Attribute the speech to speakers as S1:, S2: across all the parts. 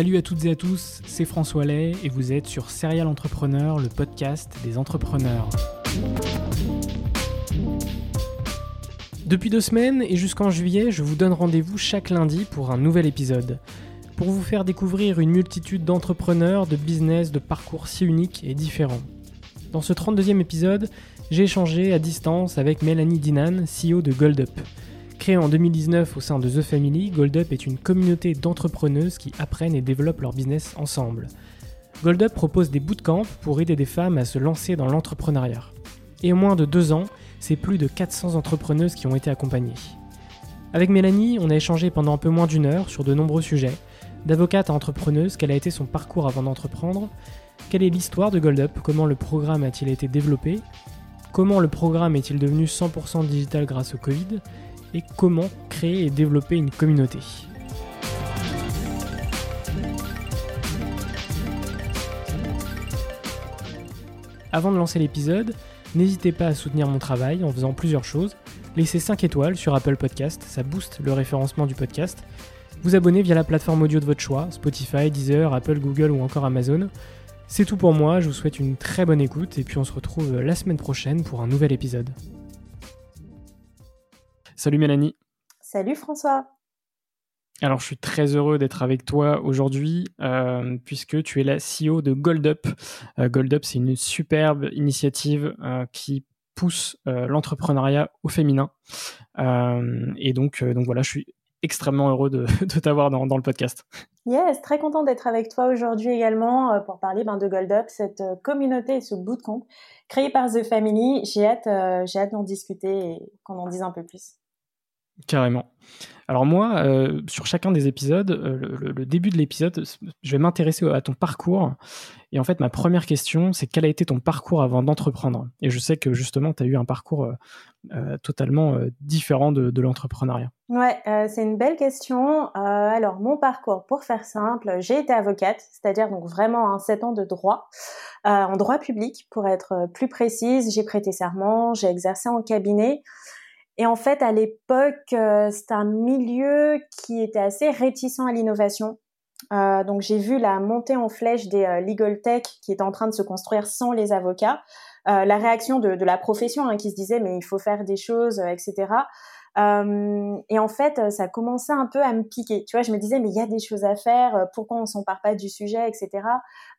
S1: Salut à toutes et à tous, c'est François Lay et vous êtes sur Serial Entrepreneur, le podcast des entrepreneurs. Depuis deux semaines et jusqu'en juillet, je vous donne rendez-vous chaque lundi pour un nouvel épisode. Pour vous faire découvrir une multitude d'entrepreneurs, de business, de parcours si uniques et différents. Dans ce 32e épisode, j'ai échangé à distance avec Mélanie Dinan, CEO de GoldUp. Créée en 2019 au sein de The Family, GoldUp est une communauté d'entrepreneuses qui apprennent et développent leur business ensemble. GoldUp propose des bootcamps pour aider des femmes à se lancer dans l'entrepreneuriat. Et en moins de deux ans, c'est plus de 400 entrepreneuses qui ont été accompagnées. Avec Mélanie, on a échangé pendant un peu moins d'une heure sur de nombreux sujets, d'avocate à entrepreneuse, quel a été son parcours avant d'entreprendre, quelle est l'histoire de GoldUp, comment le programme a-t-il été développé, comment le programme est-il devenu 100% digital grâce au Covid, et comment créer et développer une communauté. Avant de lancer l'épisode, n'hésitez pas à soutenir mon travail en faisant plusieurs choses. Laissez 5 étoiles sur Apple Podcast, ça booste le référencement du podcast. Vous abonner via la plateforme audio de votre choix, Spotify, Deezer, Apple, Google ou encore Amazon. C'est tout pour moi, je vous souhaite une très bonne écoute et puis on se retrouve la semaine prochaine pour un nouvel épisode. Salut Mélanie.
S2: Salut François.
S1: Alors, je suis très heureux d'être avec toi aujourd'hui euh, puisque tu es la CEO de GoldUp. Euh, GoldUp, c'est une superbe initiative euh, qui pousse l'entrepreneuriat au féminin. et donc, donc voilà, je suis extrêmement heureux de, t'avoir dans, le podcast.
S2: Yes, très content d'être avec toi aujourd'hui également pour parler ben, de GoldUp, cette communauté et ce bootcamp créé par The Family. J'ai hâte, j'ai hâte d'en discuter et qu'on en dise un peu plus.
S1: Carrément. Alors moi, euh, sur chacun des épisodes, euh, le, début de l'épisode, je vais m'intéresser à ton parcours. Et en fait, ma première question, c'est quel a été ton parcours avant d'entreprendre? Et je sais que justement, tu as eu un parcours euh, totalement différent de, l'entrepreneuriat.
S2: Ouais, c'est une belle question. alors, mon parcours, pour faire simple, j'ai été avocate, c'est-à-dire donc vraiment un 7 ans de droit, en droit public, pour être plus précise. J'ai prêté serment, j'ai exercé en cabinet. Et en fait, à l'époque, euh, c'était un milieu qui était assez réticent à l'innovation. Euh, donc j'ai vu la montée en flèche des euh, legal tech qui étaient en train de se construire sans les avocats. la réaction de, la profession hein, qui se disait mais il faut faire des choses, etc. Euh, et en fait, euh, ça commençait un peu à me piquer. Tu vois, je me disais, mais il y a des choses à faire, euh, pourquoi on s'empare pas du sujet, etc.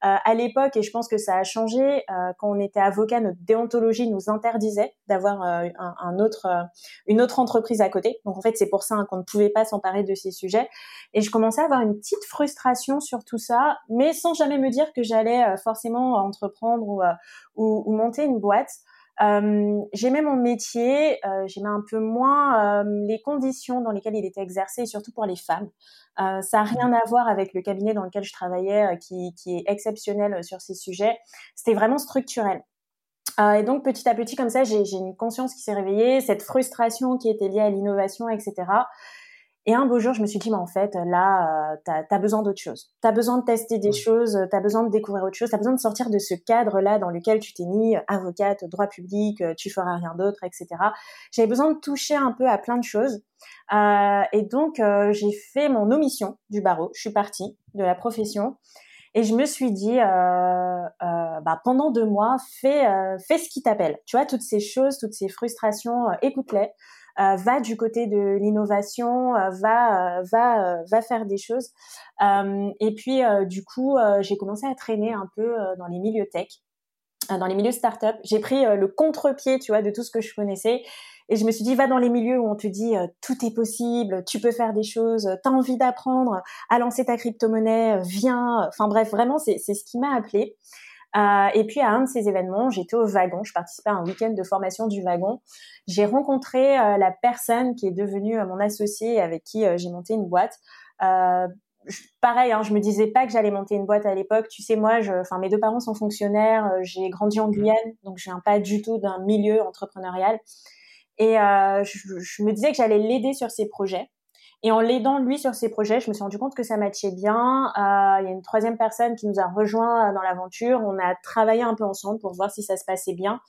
S2: À l'époque, et je pense que ça a changé, quand on était avocat, notre déontologie nous interdisait d'avoir un, autre, une autre entreprise à côté. Donc en fait, c'est pour ça hein, qu'on ne pouvait pas s'emparer de ces sujets. Et je commençais à avoir une petite frustration sur tout ça, mais sans jamais me dire que j'allais forcément entreprendre ou, ou monter une boîte. Euh, j'aimais mon métier, euh, j'aimais un peu moins euh, les conditions dans lesquelles il était exercé, surtout pour les femmes. Euh, ça n'a rien à voir avec le cabinet dans lequel je travaillais, qui, qui, est exceptionnel sur ces sujets. C'était vraiment structurel. et donc petit à petit, comme ça, j'ai une conscience qui s'est réveillée, cette frustration qui était liée à l'innovation, etc. Et un beau jour, je me suis dit, mais en fait, là, euh, tu as, besoin d'autre chose. Tu as besoin de tester des choses, tu as besoin de découvrir autre chose, tu as besoin de sortir de ce cadre-là dans lequel tu t'es mis, avocate, droit public, tu feras rien d'autre, etc. J'avais besoin de toucher un peu à plein de choses. Euh, et donc, euh, j'ai fait mon omission du barreau. Je suis partie de la profession. Et je me suis dit, euh, euh, bah, pendant deux mois, fais, euh, fais ce qui t'appelle. Tu vois, toutes ces choses, toutes ces frustrations, écoute-les. Va du côté de l'innovation, va, va, va faire des choses. et puis, du coup, j'ai commencé à traîner un peu dans les milieux tech dans les milieux start-up. J'ai pris le contre-pied, tu vois, de tout ce que je connaissais. Et je me suis dit, va dans les milieux où on te dit euh, tout est possible, tu peux faire des choses, tu as envie d'apprendre à lancer ta crypto-monnaie, viens. Enfin bref, vraiment, c'est ce qui m'a appelé. Euh, et puis à un de ces événements, j'étais au wagon, je participais à un week-end de formation du wagon. J'ai rencontré euh, la personne qui est devenue mon associé avec qui j'ai monté une boîte. pareil, hein, je me disais pas que j'allais monter une boîte à l'époque. Tu sais, moi, je, enfin, mes deux parents sont fonctionnaires. j'ai grandi en Guyane, donc je viens pas du tout d'un milieu entrepreneurial. Et euh, je, me disais que j'allais l'aider sur ses projets. Et en l'aidant lui sur ses projets, je me suis rendu compte que ça matchait bien. Euh, il y a une troisième personne qui nous a rejoint dans l'aventure. On a travaillé un peu ensemble pour voir si ça se passait bien.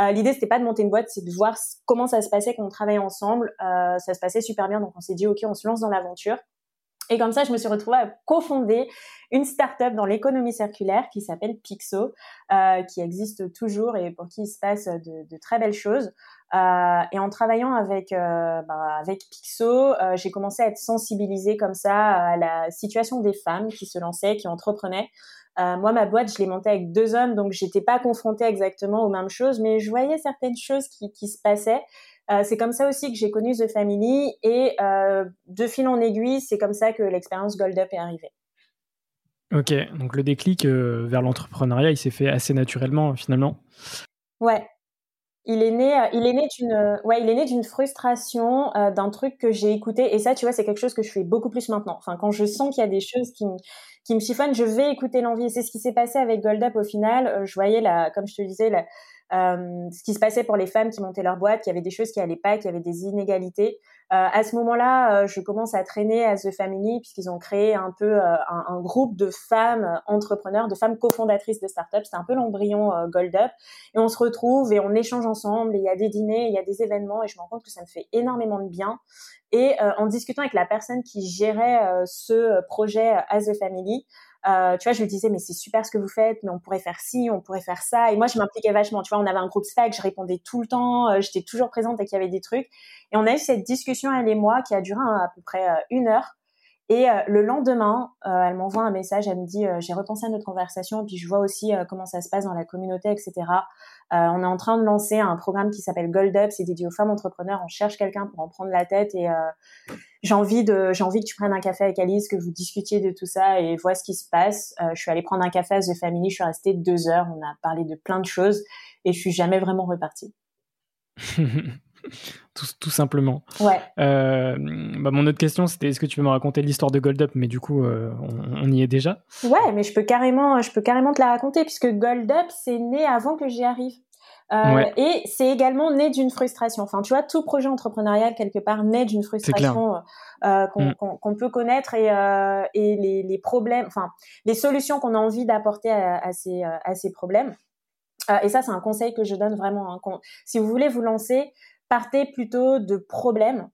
S2: Euh, L'idée c'était pas de monter une boîte, c'est de voir comment ça se passait quand on travaillait ensemble. Euh, ça se passait super bien, donc on s'est dit ok, on se lance dans l'aventure. Et comme ça, je me suis retrouvée à cofonder une start-up dans l'économie circulaire qui s'appelle Pixo, euh, qui existe toujours et pour qui il se passe de, de très belles choses. Euh, et en travaillant avec euh, bah, avec Pixo, euh, j'ai commencé à être sensibilisée comme ça à la situation des femmes qui se lançaient, qui entreprenaient. moi, ma boîte, je l'ai montée avec deux hommes, donc j'étais pas confrontée exactement aux mêmes choses, mais je voyais certaines choses qui, qui se passaient. C'est comme ça aussi que j'ai connu The Family et de fil en aiguille, c'est comme ça que l'expérience Gold Up est arrivée.
S1: Ok, donc le déclic vers l'entrepreneuriat, il s'est fait assez naturellement finalement.
S2: Ouais, il est né, euh, il est né d'une, euh, ouais, il est né d'une frustration euh, d'un truc que j'ai écouté. Et ça, tu vois, c'est quelque chose que je fais beaucoup plus maintenant. Enfin, quand je sens qu'il y a des choses qui me, qui me chiffonnent, je vais écouter l'envie. Et c'est ce qui s'est passé avec Gold Up au final. je voyais la, comme je te disais, la, euh, ce qui se passait pour les femmes qui montaient leur boîte, qu'il y avait des choses qui allaient pas, qu'il y avait des inégalités. Euh, à ce moment-là, euh, je commence à traîner à The Family puisqu'ils ont créé un peu un, un, groupe de femmes entrepreneurs, de femmes cofondatrices de startups. C'est un peu l'embryon Gold Up. Et on se retrouve et on échange ensemble. Et il y a des dîners, il y a des événements et je me rends compte que ça me fait énormément de bien. Et en discutant avec la personne qui gérait ce projet à The Family, euh, tu vois, je lui disais, mais c'est super ce que vous faites, mais on pourrait faire ci, on pourrait faire ça. Et moi, je m'impliquais vachement. Tu vois, on avait un groupe Slack, je répondais tout le temps, euh, j'étais toujours présente dès qu'il y avait des trucs. Et on a eu cette discussion, elle et moi, qui a duré à peu près euh, une heure. Et le lendemain, elle m'envoie un message, elle me dit, j'ai repensé à notre conversation, puis je vois aussi comment ça se passe dans la communauté, etc. on est en train de lancer un programme qui s'appelle Gold Up, c'est dédié aux femmes entrepreneurs. On cherche quelqu'un pour en prendre la tête et j'ai envie de j'ai envie que tu prennes un café avec Alice, que vous discutiez de tout ça et vois ce qui se passe. Euh, je suis allée prendre un café à The Family, je suis restée deux heures, on a parlé de plein de choses et je suis jamais vraiment repartie.
S1: tout, tout, simplement.
S2: Ouais.
S1: Euh, bah mon autre question, c'était est-ce que tu peux me raconter l'histoire de Gold Up? Mais du coup, euh, on, y est déjà.
S2: Ouais, mais je peux carrément, je peux carrément te la raconter puisque Gold Up, c'est né avant que j'y arrive. Euh, et c'est également né d'une frustration. Enfin, tu vois, tout projet entrepreneurial quelque part naît d'une frustration euh, mm. qu'on peut connaître et, euh, et les, les, problèmes, enfin, les solutions qu'on a envie d'apporter à, à, ces, à ces problèmes. Et ça, c'est un conseil que je donne vraiment. Hein, si vous voulez vous lancer, partez plutôt de problèmes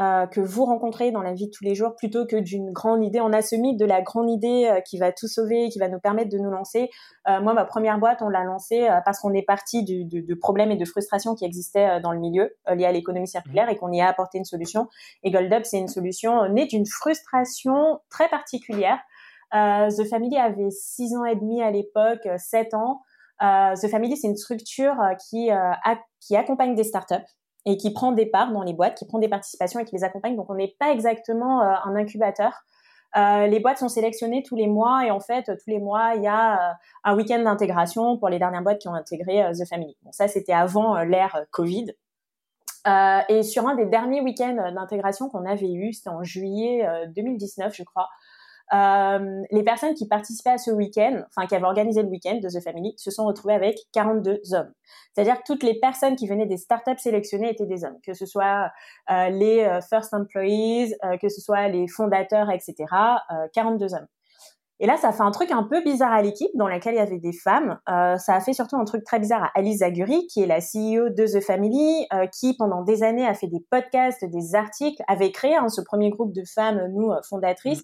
S2: euh, que vous rencontrez dans la vie de tous les jours plutôt que d'une grande idée. On a ce mythe de la grande idée euh, qui va tout sauver, qui va nous permettre de nous lancer. Euh, moi, ma première boîte, on l'a lancée parce qu'on est parti de, de, de, problèmes et de frustrations qui existaient dans le milieu liés à l'économie circulaire et qu'on y a apporté une solution. Et Gold Up, c'est une solution née d'une frustration très particulière. The Family avait six ans et demi à l'époque, sept ans. The Family, c'est une structure qui, qui accompagne des startups et qui prend des parts dans les boîtes, qui prend des participations et qui les accompagne. Donc on n'est pas exactement euh, un incubateur. Euh, les boîtes sont sélectionnées tous les mois et en fait tous les mois il y a euh, un week-end d'intégration pour les dernières boîtes qui ont intégré The Family. Bon ça c'était avant l'ère Covid. et sur un des derniers week-ends d'intégration qu'on avait eu, c'était en juillet 2019 je crois, euh, les personnes qui participaient à ce week-end, enfin qui avaient organisé le week-end de The Family, se sont retrouvées avec 42 hommes. C'est-à-dire que toutes les personnes qui venaient des startups sélectionnées étaient des hommes, que ce soit euh, les euh, first employees, que ce soit les fondateurs, etc. 42 hommes. Et là, ça fait un truc un peu bizarre à l'équipe dans laquelle il y avait des femmes. Ça a fait surtout un truc très bizarre à Alice Zaguri, qui est la CEO de The Family, qui pendant des années a fait des podcasts, des articles, avait créé hein, ce premier groupe de femmes, nous fondatrices,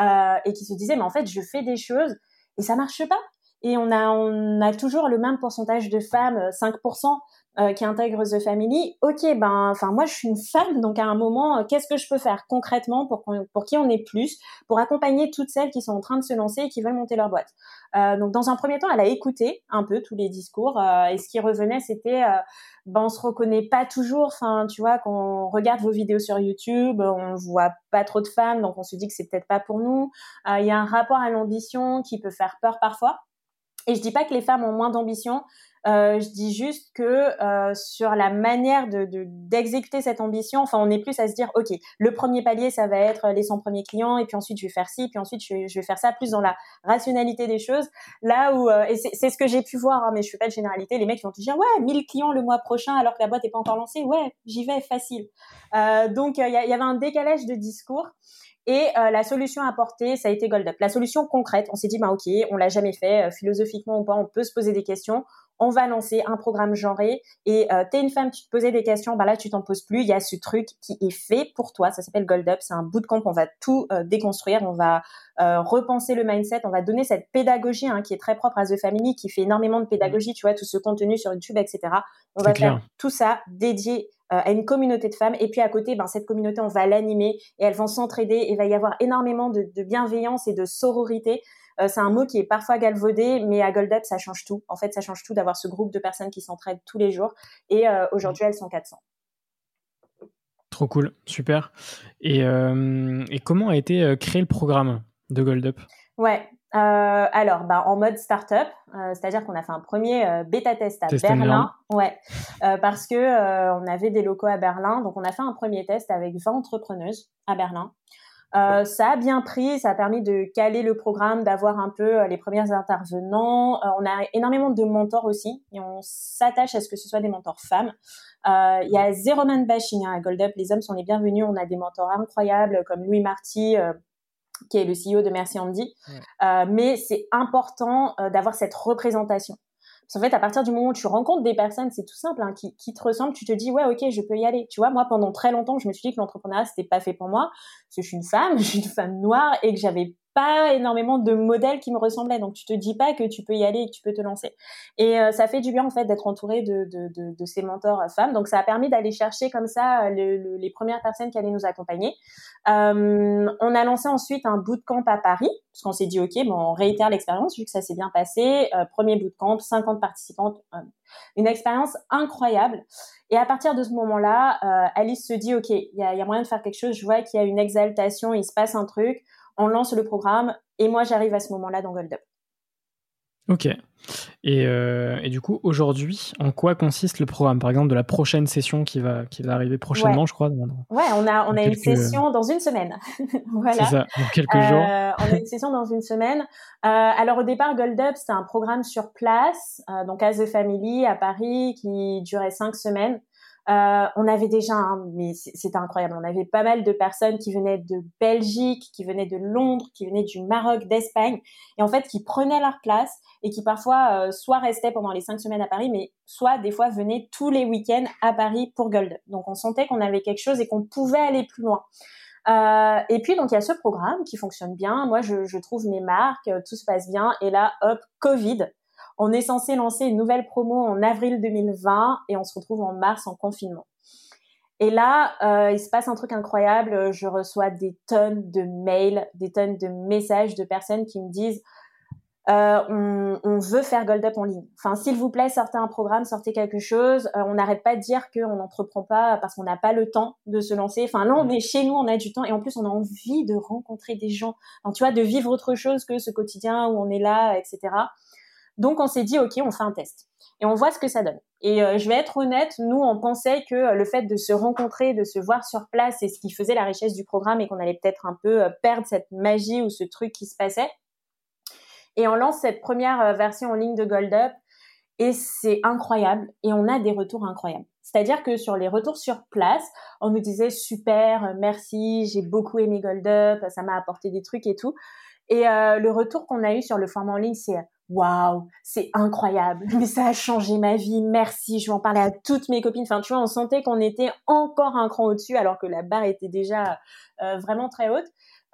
S2: euh, et qui se disait mais en fait je fais des choses et ça marche pas. Et on a on a toujours le même pourcentage de femmes, 5%. Euh, qui intègre The Family, ok, ben, enfin moi je suis une femme, donc à un moment, euh, qu'est-ce que je peux faire concrètement pour pour qui on est plus, pour accompagner toutes celles qui sont en train de se lancer et qui veulent monter leur boîte. Euh, donc dans un premier temps, elle a écouté un peu tous les discours et ce qui revenait, c'était ben on se reconnaît pas toujours. Enfin, tu vois, quand on regarde vos vidéos sur YouTube, on voit pas trop de femmes, donc on se dit que c'est peut-être pas pour nous. Il y a un rapport à l'ambition qui peut faire peur parfois. Et je dis pas que les femmes ont moins d'ambition, euh, je dis juste que euh, sur la manière de d'exécuter cette ambition, enfin, on est plus à se dire, ok, le premier palier, ça va être les 100 premiers clients, et puis ensuite je vais faire ci, puis ensuite je vais, faire ça, plus dans la rationalité des choses. Là où, euh, et c'est ce que j'ai pu voir, hein, mais je fais pas de généralité, les mecs vont te dire, ouais, 1000 clients le mois prochain, alors que la boîte est pas encore lancée, ouais, j'y vais, facile. Euh, donc il y, y, avait un décalage de discours. Et euh, la solution apportée, ça a été Gold Up. La solution concrète, on s'est dit, bah ok, on l'a jamais fait, euh, philosophiquement ou pas, on peut se poser des questions on va lancer un programme genré et euh, t'es une femme, tu te posais des questions, bah là tu t'en poses plus. Il y a ce truc qui est fait pour toi. Ça s'appelle Gold Up. C'est un bootcamp. On va tout euh, déconstruire. On va euh, repenser le mindset. On va donner cette pédagogie hein, qui est très propre à The Family, qui fait énormément de pédagogie. Tu vois tout ce contenu sur YouTube, etc. On va faire tout ça dédié euh, à une communauté de femmes. Et puis à côté, ben, cette communauté, on va l'animer et elles vont s'entraider. Et il va y avoir énormément de, de bienveillance et de sororité. Euh, c'est un mot qui est parfois galvaudé, mais à Gold Up, ça change tout. En fait, ça change tout d'avoir ce groupe de personnes qui s'entraident tous les jours. Et euh, aujourd'hui, elles sont 400.
S1: Trop cool, super. Et, euh, et comment a été créé le programme de Gold Up?
S2: Ouais, euh, alors, bah, en mode startup, euh, c'est-à-dire qu'on a fait un premier bêta test à Berlin, ouais, parce que on avait des locaux à Berlin, donc on a fait un premier test avec 20 entrepreneuses à Berlin. Euh, ça a bien pris, ça a permis de caler le programme, d'avoir un peu euh, les premiers intervenants. Euh, on a énormément de mentors aussi et on s'attache à ce que ce soit des mentors femmes. Il y a zéro man bashing hein, à Gold Up, les hommes sont les bienvenus. On a des mentors incroyables comme Louis Marty, qui est le CEO de Merci Andy. mais c'est important d'avoir cette représentation. Parce fait, à partir du moment où tu rencontres des personnes, c'est tout simple, hein, qui, qui te ressemblent, tu te dis, ouais, ok, je peux y aller. Tu vois, moi, pendant très longtemps, je me suis dit que l'entrepreneuriat, c'était pas fait pour moi, parce que je suis une femme, je suis une femme noire, et que j'avais pas énormément de modèles qui me ressemblaient. Donc tu te dis pas que tu peux y aller et que tu peux te lancer. Et euh, ça fait du bien en fait d'être entouré de, de, de, de, ces mentors euh, femmes. Donc ça a permis d'aller chercher comme ça euh, le, les premières personnes qui allaient nous accompagner. Euh, on a lancé ensuite un bootcamp à Paris parce qu'on s'est dit ok bon on réitère l'expérience vu que ça s'est bien passé. Euh, premier bootcamp, 50 participantes, une expérience incroyable. Et à partir de ce moment-là, Alice se dit ok il y a, y a moyen de faire quelque chose. Je vois qu'il y a une exaltation, il se passe un truc on lance le programme et moi j'arrive à ce moment-là dans Gold Up.
S1: Ok. Et, euh, et, du coup, aujourd'hui, en quoi consiste le programme? Par exemple, de la prochaine session qui va, qui va arriver prochainement, je crois.
S2: ouais, on a, on a une session dans une semaine.
S1: voilà. C'est ça, dans quelques jours.
S2: Euh, on a une session dans une semaine. Euh, alors, au départ, Gold Up, c'était un programme sur place, donc à The Family, à Paris, qui durait cinq semaines. Euh, on avait déjà, mais c'était incroyable, on avait pas mal de personnes qui venaient de Belgique, qui venaient de Londres, qui venaient du Maroc, d'Espagne, et en fait qui prenaient leur place et qui parfois euh, soit restaient pendant les cinq semaines à Paris, mais soit des fois venaient tous les week-ends à Paris pour Gold. Donc on sentait qu'on avait quelque chose et qu'on pouvait aller plus loin. Euh, et puis donc il y a ce programme qui fonctionne bien. Moi je, je trouve mes marques, tout se passe bien. Et là hop Covid, on est censé lancer une nouvelle promo en avril 2020 et on se retrouve en mars en confinement. Et là, euh, il se passe un truc incroyable. Je reçois des tonnes de mails, des tonnes de messages de personnes qui me disent euh, on, veut faire Gold Up en ligne. Enfin, s'il vous plaît, sortez un programme, sortez quelque chose. Euh, on n'arrête pas de dire qu'on n'entreprend pas parce qu'on n'a pas le temps de se lancer. Enfin, non, mais chez nous, on a du temps et en plus, on a envie de rencontrer des gens. tu vois, de vivre autre chose que ce quotidien où on est là, etc. Donc on s'est dit ok, on fait un test et on voit ce que ça donne. Et je vais être honnête, nous, on pensait que le fait de se rencontrer, de se voir sur place, c'est ce qui faisait la richesse du programme et qu'on allait peut-être un peu perdre cette magie ou ce truc qui se passait. Et on lance cette première version en ligne de Gold Up et c'est incroyable et on a des retours incroyables. C'est-à-dire que sur les retours sur place, on nous disait super, merci, j'ai beaucoup aimé Gold Up, ça m'a apporté des trucs et tout. Et euh, le retour qu'on a eu sur le format en ligne, c'est waouh, c'est incroyable, mais ça a changé ma vie, merci, je vais en parler à toutes mes copines. Enfin, tu vois, on sentait qu'on était encore un cran au-dessus alors que la barre était déjà euh, vraiment très haute.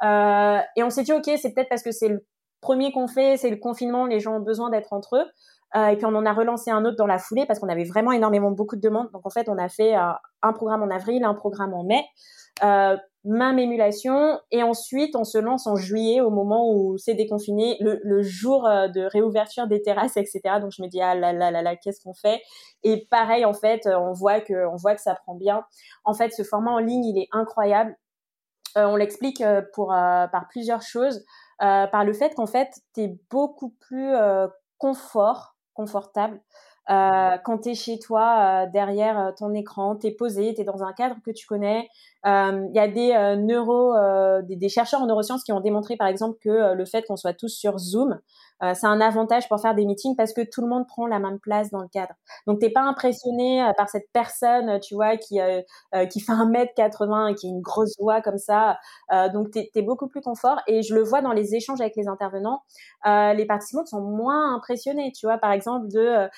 S2: Euh, et on s'est dit, ok, c'est peut-être parce que c'est le premier qu'on fait, c'est le confinement, les gens ont besoin d'être entre eux. Euh, et puis on en a relancé un autre dans la foulée parce qu'on avait vraiment énormément beaucoup de demandes. Donc en fait, on a fait euh, un programme en avril, un programme en mai, euh, même émulation. Et ensuite, on se lance en juillet au moment où c'est déconfiné, le, le jour euh, de réouverture des terrasses, etc. Donc je me dis ah là là là là, qu'est-ce qu'on fait? Et pareil, en fait, on voit que on voit que ça prend bien. En fait, ce format en ligne, il est incroyable. on l'explique pour par plusieurs choses. par le fait qu'en fait, tu es beaucoup plus confort confortable. Euh, quand tu es chez toi, euh, derrière euh, ton écran, tu es posé, tu es dans un cadre que tu connais, il y a des neuro, des, des, chercheurs en neurosciences qui ont démontré par exemple que le fait qu'on soit tous sur Zoom, euh, c'est un avantage pour faire des meetings parce que tout le monde prend la même place dans le cadre. Donc t'es pas impressionné euh, par cette personne, tu vois, qui euh, qui fait un mètre 80 et qui a une grosse voix comme ça. donc t'es es beaucoup plus confort. Et je le vois dans les échanges avec les intervenants, les participants sont moins impressionnés. Tu vois, par exemple de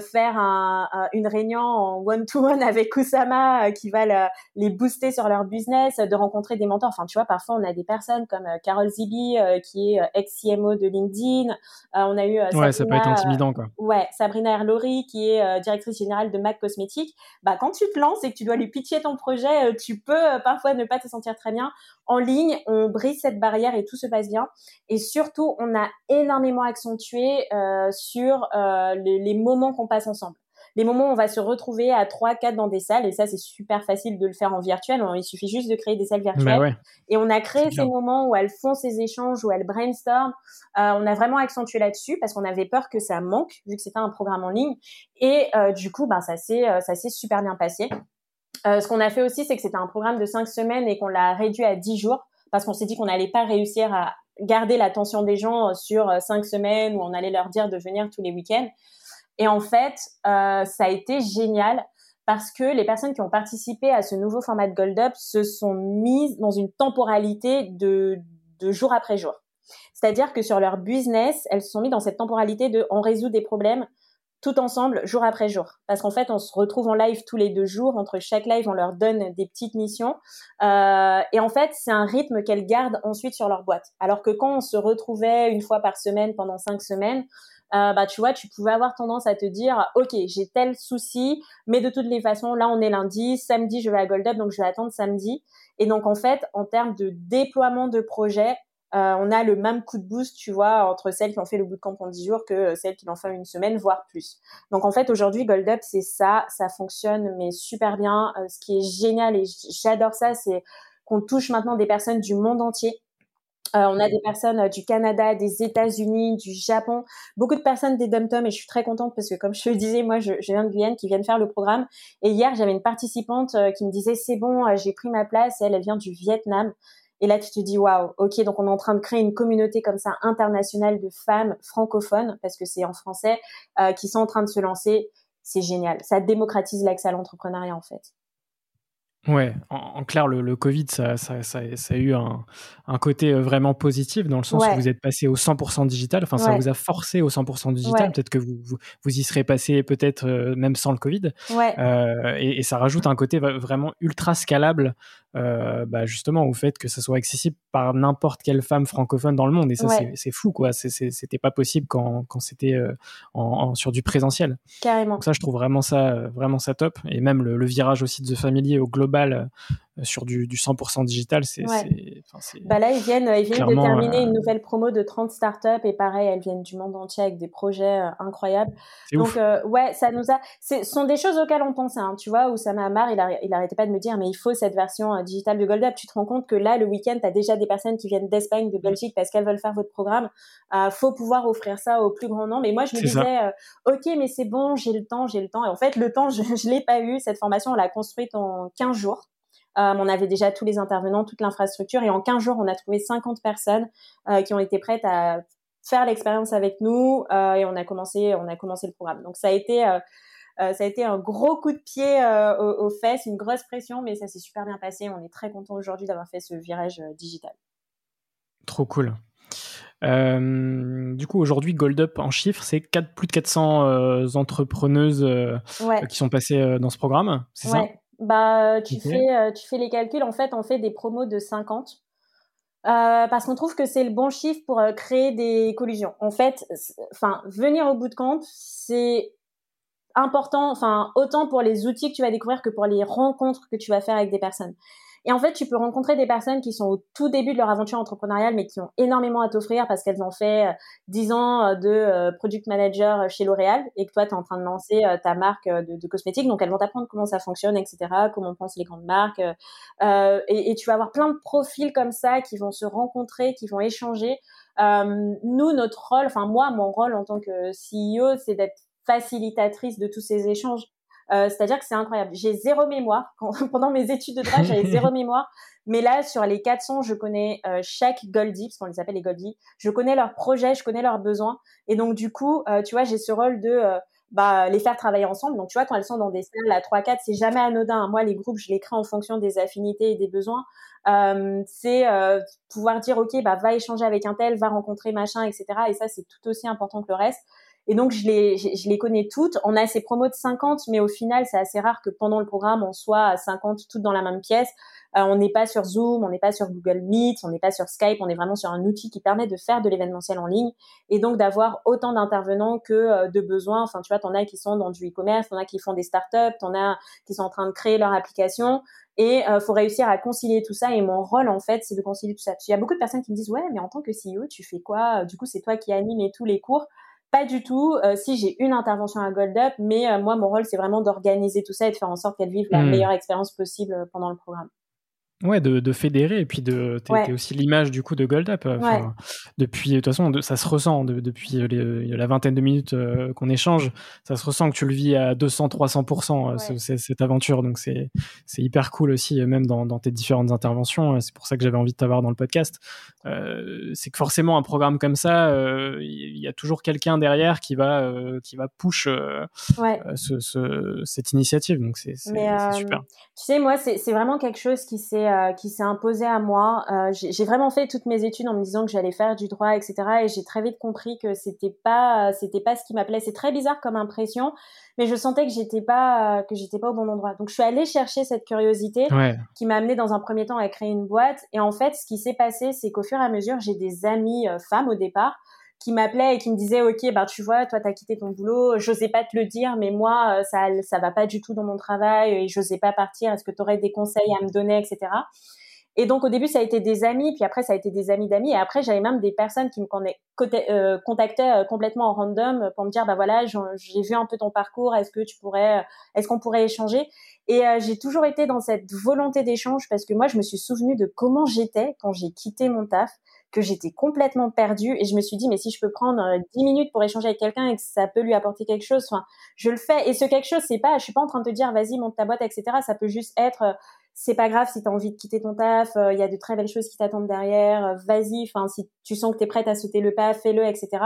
S2: faire un, une réunion en one to one avec Kusama qui va les booster sur leur business, de rencontrer des mentors. Enfin, tu vois, parfois on a des personnes comme Carol Zibi qui est ex CMO de LinkedIn. Euh, on a eu
S1: euh, ouais, ça peut être intimidant quoi.
S2: Euh, ouais, Sabrina Erlori qui est directrice générale de MAC Cosmétiques. Bah quand tu te lances et que tu dois lui pitcher ton projet, tu peux parfois ne pas te sentir très bien. En ligne, on brise cette barrière et tout se passe bien. Et surtout, on a énormément accentué sur les moments qu'on passe ensemble les moments où on va se retrouver à 3, 4 dans des salles, et ça c'est super facile de le faire en virtuel, il suffit juste de créer des salles bah virtuelles. Et on a créé ces moments où elles font ces échanges, où elles brainstorm. Euh, on a vraiment accentué là-dessus parce qu'on avait peur que ça manque, vu que c'était un programme en ligne. Et euh, du coup, ben, ça s'est euh, ça s'est super bien passé. ce qu'on a fait aussi, c'est que c'était un programme de 5 semaines et qu'on l'a réduit à 10 jours parce qu'on s'est dit qu'on n'allait pas réussir à garder l'attention des gens sur 5 semaines où on allait leur dire de venir tous les week-ends. Et en fait, euh, ça a été génial parce que les personnes qui ont participé à ce nouveau format de Gold Up se sont mises dans une temporalité de, de jour après jour. C'est-à-dire que sur leur business, elles se sont mises dans cette temporalité de on résout des problèmes tout ensemble, jour après jour. Parce qu'en fait, on se retrouve en live tous les deux jours. Entre chaque live, on leur donne des petites missions. Euh, et en fait, c'est un rythme qu'elles gardent ensuite sur leur boîte. Alors que quand on se retrouvait une fois par semaine pendant cinq semaines, euh, bah tu vois, tu pouvais avoir tendance à te dire, ok, j'ai tel souci, mais de toutes les façons, là on est lundi, samedi je vais à Gold Up, donc je vais attendre samedi. Et donc en fait, en termes de déploiement de projet, euh, on a le même coup de boost, tu vois, entre celles qui ont fait le bootcamp en 10 jours que celles qui l'ont fait une semaine, voire plus. Donc en fait, aujourd'hui, Gold Up, c'est ça, ça fonctionne, mais super bien. Euh, ce qui est génial, et j'adore ça, c'est qu'on touche maintenant des personnes du monde entier. Euh, on a des personnes euh, du Canada, des États-Unis, du Japon, beaucoup de personnes des dom et je suis très contente parce que comme je te le disais, moi je, je viens de Guyane qui viennent faire le programme et hier j'avais une participante euh, qui me disait c'est bon, j'ai pris ma place, elle, elle vient du Vietnam. Et là, tu te dis, waouh, ok, donc on est en train de créer une communauté comme ça internationale de femmes francophones, parce que c'est en français, qui sont en train de se lancer. C'est génial. Ça démocratise l'accès à l'entrepreneuriat, en fait.
S1: Ouais, en, clair, le, le Covid, ça, ça, ça, ça, a eu un, un, côté euh, vraiment positif dans le sens où vous êtes passé au 100% digital. Enfin, ça vous a forcé au 100% digital. Peut-être que vous, vous, vous, y serez passé peut-être euh, même sans le Covid. Euh, et, et, ça rajoute un côté vraiment ultra scalable euh, bah justement au fait que ça soit accessible par n'importe quelle femme francophone dans le monde. Et ça, c'est fou, quoi. C'était pas possible quand, quand c'était euh, en, sur du présentiel.
S2: Carrément.
S1: Donc ça, je trouve vraiment ça, vraiment ça top. Et même le, virage aussi de The Family au global sur du, du 100% digital, c'est.
S2: Bah là, ils viennent, ils viennent de terminer une nouvelle promo de 30 startups et pareil, elles viennent du monde entier avec des projets incroyables. Donc, ouais, ça nous a. Ce sont des choses auxquelles on pensait, hein, tu vois, où ça m'a marre, il, il arrêtait pas de me dire, mais il faut cette version digitale de Gold Up. Tu te rends compte que là, le week-end, tu as déjà des personnes qui viennent d'Espagne, de Belgique parce qu'elles veulent faire votre programme. Euh, faut pouvoir offrir ça au plus grand nombre. Et moi, je me disais, euh, ok, mais c'est bon, j'ai le temps, j'ai le temps. Et en fait, le temps, je, je l'ai pas eu. Cette formation, on l'a construite en 15 jours. Euh, on avait déjà tous les intervenants, toute l'infrastructure, et en 15 jours, on a trouvé 50 personnes euh, qui ont été prêtes à faire l'expérience avec nous, euh, et on a commencé, on a commencé le programme. Donc ça a été ça a été un gros coup de pied aux, aux, fesses, une grosse pression, mais ça s'est super bien passé. On est très content aujourd'hui d'avoir fait ce virage digital.
S1: Trop cool. Euh, du coup, aujourd'hui, Gold Up en chiffres, c'est plus de 400 euh, entrepreneuses euh, qui sont passées dans ce programme, c'est
S2: ouais. ça bah, tu, fais, tu fais les calculs. En fait, on fait des promos de 50. parce qu'on trouve que c'est le bon chiffre pour créer des collusions. En fait, enfin, venir au bootcamp, c'est important, enfin, autant pour les outils que tu vas découvrir que pour les rencontres que tu vas faire avec des personnes. Et en fait, tu peux rencontrer des personnes qui sont au tout début de leur aventure entrepreneuriale, mais qui ont énormément à t'offrir parce qu'elles ont fait 10 euh, ans euh, de euh, product manager chez L'Oréal et que toi, tu es en train de lancer ta marque de, cosmétiques. Donc, elles vont t'apprendre comment ça fonctionne, etc., comment pensent les grandes marques. Euh, et, et, tu vas avoir plein de profils comme ça qui vont se rencontrer, qui vont échanger. Euh, nous, notre rôle, enfin moi, mon rôle en tant que CEO, c'est d'être facilitatrice de tous ces échanges. Euh, c'est-à-dire que c'est incroyable. J'ai zéro mémoire. Quand, pendant mes études de droit, j'avais zéro mémoire. Mais là, sur les 400, je connais euh, chaque Goldie, parce qu'on les appelle les Goldie. Je connais leurs projets, je connais leurs besoins. Et donc, du coup, euh, tu vois, j'ai ce rôle de euh, bah, les faire travailler ensemble. Donc, tu vois, quand elles sont dans des salles à 3-4, c'est jamais anodin. Moi, les groupes, je les crée en fonction des affinités et des besoins. Euh, c'est pouvoir dire, OK, bah, va échanger avec un tel, va rencontrer machin, etc. Et ça, c'est tout aussi important que le reste. Et donc, je les, je, les connais toutes. On a ces promos de 50, mais au final, c'est assez rare que pendant le programme, on soit à 50 toutes dans la même pièce. Euh, on n'est pas sur Zoom, on n'est pas sur Google Meet, on n'est pas sur Skype, on est vraiment sur un outil qui permet de faire de l'événementiel en ligne et donc d'avoir autant d'intervenants que euh, de besoins. Enfin, tu vois, t'en as qui sont dans du e-commerce, t'en as qui font des startups, t'en as qui sont en train de créer leur application. Et euh, faut réussir à concilier tout ça. Et mon rôle, en fait, c'est de concilier tout ça. Parce qu'il y a beaucoup de personnes qui me disent, ouais, mais en tant que CEO, tu fais quoi? Du coup, c'est toi qui anime tous les cours. Pas du tout. Euh, si j'ai une intervention à Gold Up, mais euh, moi, mon rôle, c'est vraiment d'organiser tout ça et de faire en sorte qu'elles vivent la hmm. meilleure expérience possible euh, pendant le programme.
S1: Ouais, de, de, fédérer et puis de t'es, aussi l'image du coup de Gold Up. Depuis de toute façon, ça se ressent depuis la vingtaine de minutes qu'on échange, ça se ressent que tu le vis à 200-300% cette aventure. Donc c'est c'est hyper cool aussi, même dans, dans, tes différentes interventions. C'est pour ça que j'avais envie de t'avoir dans le podcast. Euh, c'est que forcément un programme comme ça, il euh, y a toujours quelqu'un derrière qui va euh, qui va push ce, ce, cette initiative. Donc c'est super.
S2: Tu sais, moi c'est vraiment quelque chose qui s'est qui s'est imposé à moi. j'ai vraiment fait toutes mes études en me disant que j'allais faire du droit, etc. Et j'ai très vite compris que c'était pas c'était pas ce qui m'appelait. C'est très bizarre comme impression, mais je sentais que j'étais pas que j'étais pas au bon endroit. Donc je suis allée chercher cette curiosité qui m'a amené dans un premier temps à créer une boîte. Et en fait, ce qui s'est passé, c'est qu'au fur et à mesure, j'ai des amis euh, femmes au départ qui m'appelaient et qui me disaient ok bah tu vois toi t'as quitté ton boulot j'osais pas te le dire mais moi euh, ça ça va pas du tout dans mon travail et j'osais pas partir. Est-ce que tu aurais des conseils à me donner etc et donc au début ça a été des amis puis après ça a été des amis d'amis et après j'avais même des personnes qui me euh, contactaient complètement en random pour me dire bah voilà j'ai vu un peu ton parcours est-ce que tu pourrais est-ce qu'on pourrait échanger? Et euh, j'ai toujours été dans cette volonté d'échange parce que moi, je me suis souvenue de comment j'étais quand j'ai quitté mon taf, que j'étais complètement perdue et je me suis dit, mais si je peux prendre euh, 10 minutes pour échanger avec quelqu'un et que ça peut lui apporter quelque chose, enfin, je le fais. Et ce quelque chose, c'est pas, je suis pas en train de te dire, vas-y, monte ta boîte, etc. Ça peut juste être, euh, c'est pas grave si tu as envie de quitter ton taf, il y a de très belles choses qui t'attendent derrière, vas-y, enfin, si tu sens que tu es prête à sauter le pas, fais-le, etc.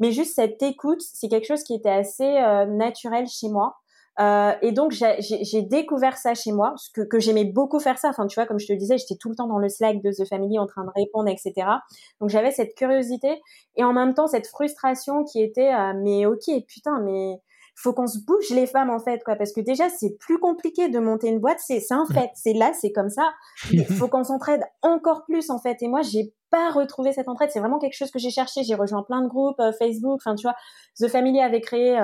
S2: Mais juste cette écoute, c'est quelque chose qui était assez naturel chez moi. Euh, et donc j'ai découvert ça chez moi, que, que j'aimais beaucoup faire ça. Enfin, tu vois, comme je te disais, j'étais tout le temps dans le Slack de The Family en train de répondre, etc. Donc j'avais cette curiosité et en même temps cette frustration qui était, euh, mais ok, putain, mais faut qu'on se bouge les femmes en fait, quoi, parce que déjà c'est plus compliqué de monter une boîte, c'est un fait, c'est là, c'est comme ça. Il faut qu'on s'entraide encore plus en fait. Et moi, j'ai pas retrouvé cette entraide. C'est vraiment quelque chose que j'ai cherché. J'ai rejoint plein de groupes, euh, Facebook, enfin tu vois, The Family avait créé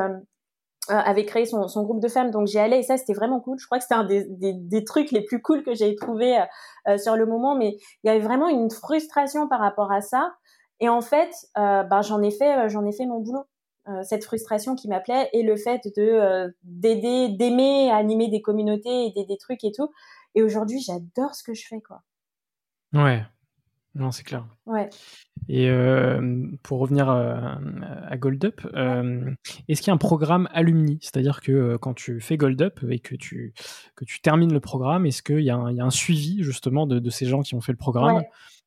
S2: avait créé son, son, groupe de femmes, donc j'y allais et ça c'était vraiment cool. Je crois que c'était un des, des, des, trucs les plus cool que j'ai trouvé sur le moment, mais il y avait vraiment une frustration par rapport à ça. Et en fait, bah, j'en ai fait, j'en ai fait mon boulot. Euh, cette frustration qui m'appelait et le fait de euh, d'aider, d'aimer animer des communautés, aider des trucs et tout. Et aujourd'hui, j'adore ce que je fais, quoi.
S1: Ouais, non, c'est clair.
S2: Ouais.
S1: Et euh, pour revenir à, Gold Up, est-ce qu'il y a un programme alumni? C'est-à-dire que quand tu fais Gold Up et que tu, que tu termines le programme, est-ce qu'il y, y, a un suivi justement de, de, ces gens qui ont fait le programme?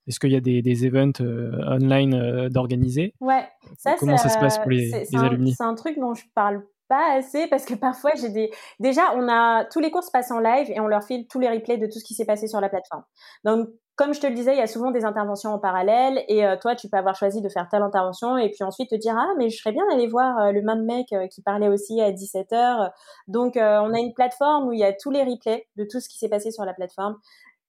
S1: Est-ce qu'il y a des, des events euh, online euh, d'organiser?
S2: Ouais,
S1: ça, Comment ça se passe pour les, les alumni?
S2: C'est un truc dont je parle pas assez parce que parfois j'ai des déjà on a tous les cours se passent en live et on leur file tous les replays de tout ce qui s'est passé sur la plateforme. Donc comme je te le disais, il y a souvent des interventions en parallèle et euh, toi tu peux avoir choisi de faire telle intervention et puis ensuite te dire ah mais je serais bien d'aller voir le même mec qui parlait aussi à 17h. Donc on a une plateforme où il y a tous les replays de tout ce qui s'est passé sur la plateforme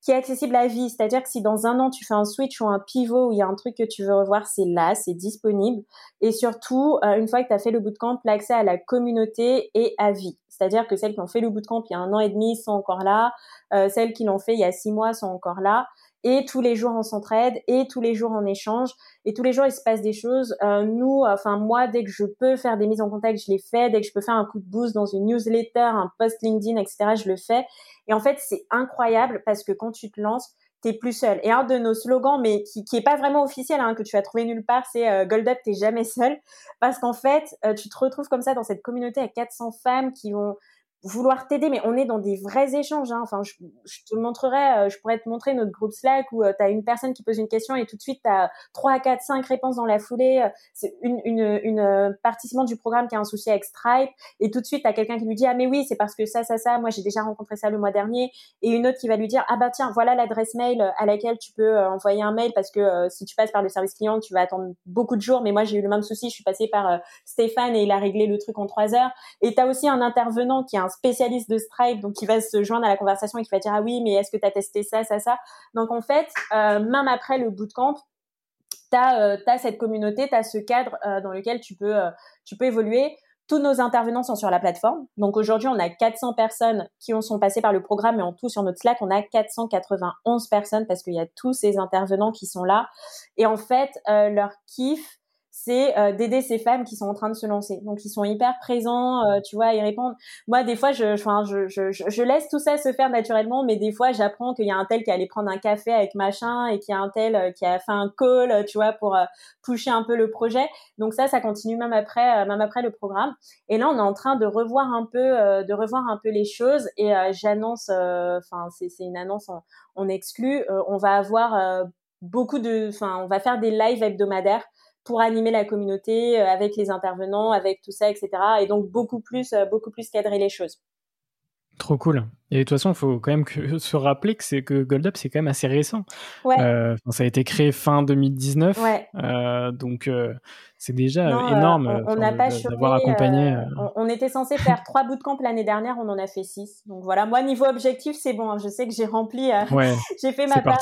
S2: qui est accessible à vie. C'est-à-dire que si dans un an tu fais un switch ou un pivot où il y a un truc que tu veux revoir, c'est là, c'est disponible. Et surtout, euh, une fois que tu as fait le bootcamp, l'accès à la communauté est à vie. C'est-à-dire que celles qui ont fait le bootcamp il y a un an et demi sont encore là, euh, celles qui l'ont fait il y a six mois sont encore là et tous les jours on s'entraide et tous les jours on échange et tous les jours il se passe des choses. Euh, nous, enfin moi, dès que je peux faire des mises en contact, je les fais. Dès que je peux faire un coup de boost dans une newsletter, un post LinkedIn, etc., je le fais. Et en fait, c'est incroyable parce que quand tu te lances, t'es plus seul. Et un de nos slogans, mais qui, qui est pas vraiment officiel, hein, que tu vas trouver nulle part, c'est euh, Gold Up, t'es jamais seul. Parce qu'en fait, euh, tu te retrouves comme ça dans cette communauté à 400 femmes qui vont vouloir t'aider, mais on est dans des vrais échanges. Hein. Enfin, je, je, te montrerai, euh, je pourrais te montrer notre groupe Slack où euh, tu as une personne qui pose une question et tout de suite tu as 3, 4, 5 réponses dans la foulée. Euh, c'est une, une, une participante du programme qui a un souci avec Stripe et tout de suite tu as quelqu'un qui lui dit ah mais oui c'est parce que ça ça ça moi j'ai déjà rencontré ça le mois dernier et une autre qui va lui dire ah bah tiens voilà l'adresse mail à laquelle tu peux envoyer un mail parce que si tu passes par le service client tu vas attendre beaucoup de jours mais moi j'ai eu le même souci je suis passée par Stéphane et il a réglé le truc en 3 heures et tu as aussi un intervenant qui a un spécialiste de Stripe, donc qui va se joindre à la conversation et qui va dire ah oui, mais est-ce que tu as testé ça, ça, ça? Donc en fait, euh, même après le bootcamp, tu as, euh, as, cette communauté, tu as ce cadre euh, dans lequel tu peux, tu peux évoluer. Tous nos intervenants sont sur la plateforme. Donc aujourd'hui, on a 400 personnes qui ont, sont passées par le programme, mais en tout sur notre Slack, on a 491 personnes parce qu'il y a tous ces intervenants qui sont là. Et en fait, leur kiff, c'est euh, d'aider ces femmes qui sont en train de se lancer. Donc ils sont hyper présents, euh, tu vois, ils répondent. Moi des fois je, je, je, je, laisse tout ça se faire naturellement, mais des fois j'apprends qu'il y a un tel qui allait prendre un café avec machin et qu'il y a un tel euh, qui a fait un call, tu vois, pour pusher un peu le projet. Donc ça, ça continue même après, même après le programme. Et là on est en train de revoir un peu, de revoir un peu les choses et j'annonce, enfin c'est une annonce on, on exclut, on va avoir beaucoup de, enfin on va faire des lives hebdomadaires pour animer la communauté euh, avec les intervenants, avec tout ça, etc. Et donc beaucoup plus, euh, beaucoup plus cadrer les choses.
S1: Trop cool. Et de toute façon, il faut quand même que, se rappeler que c'est que Gold Up, c'est quand même assez récent.
S2: Ouais.
S1: Euh, ça a été créé fin 2019.
S2: Ouais.
S1: Euh, donc, euh, c'est déjà énorme
S2: on n'a pas
S1: d'avoir accompagné.
S2: On, on, était censé faire trois bootcamps l'année dernière, on en a fait six. Donc voilà, moi, niveau objectif, c'est bon. Hein. Je sais que j'ai rempli,
S1: ouais,
S2: j'ai fait ma part,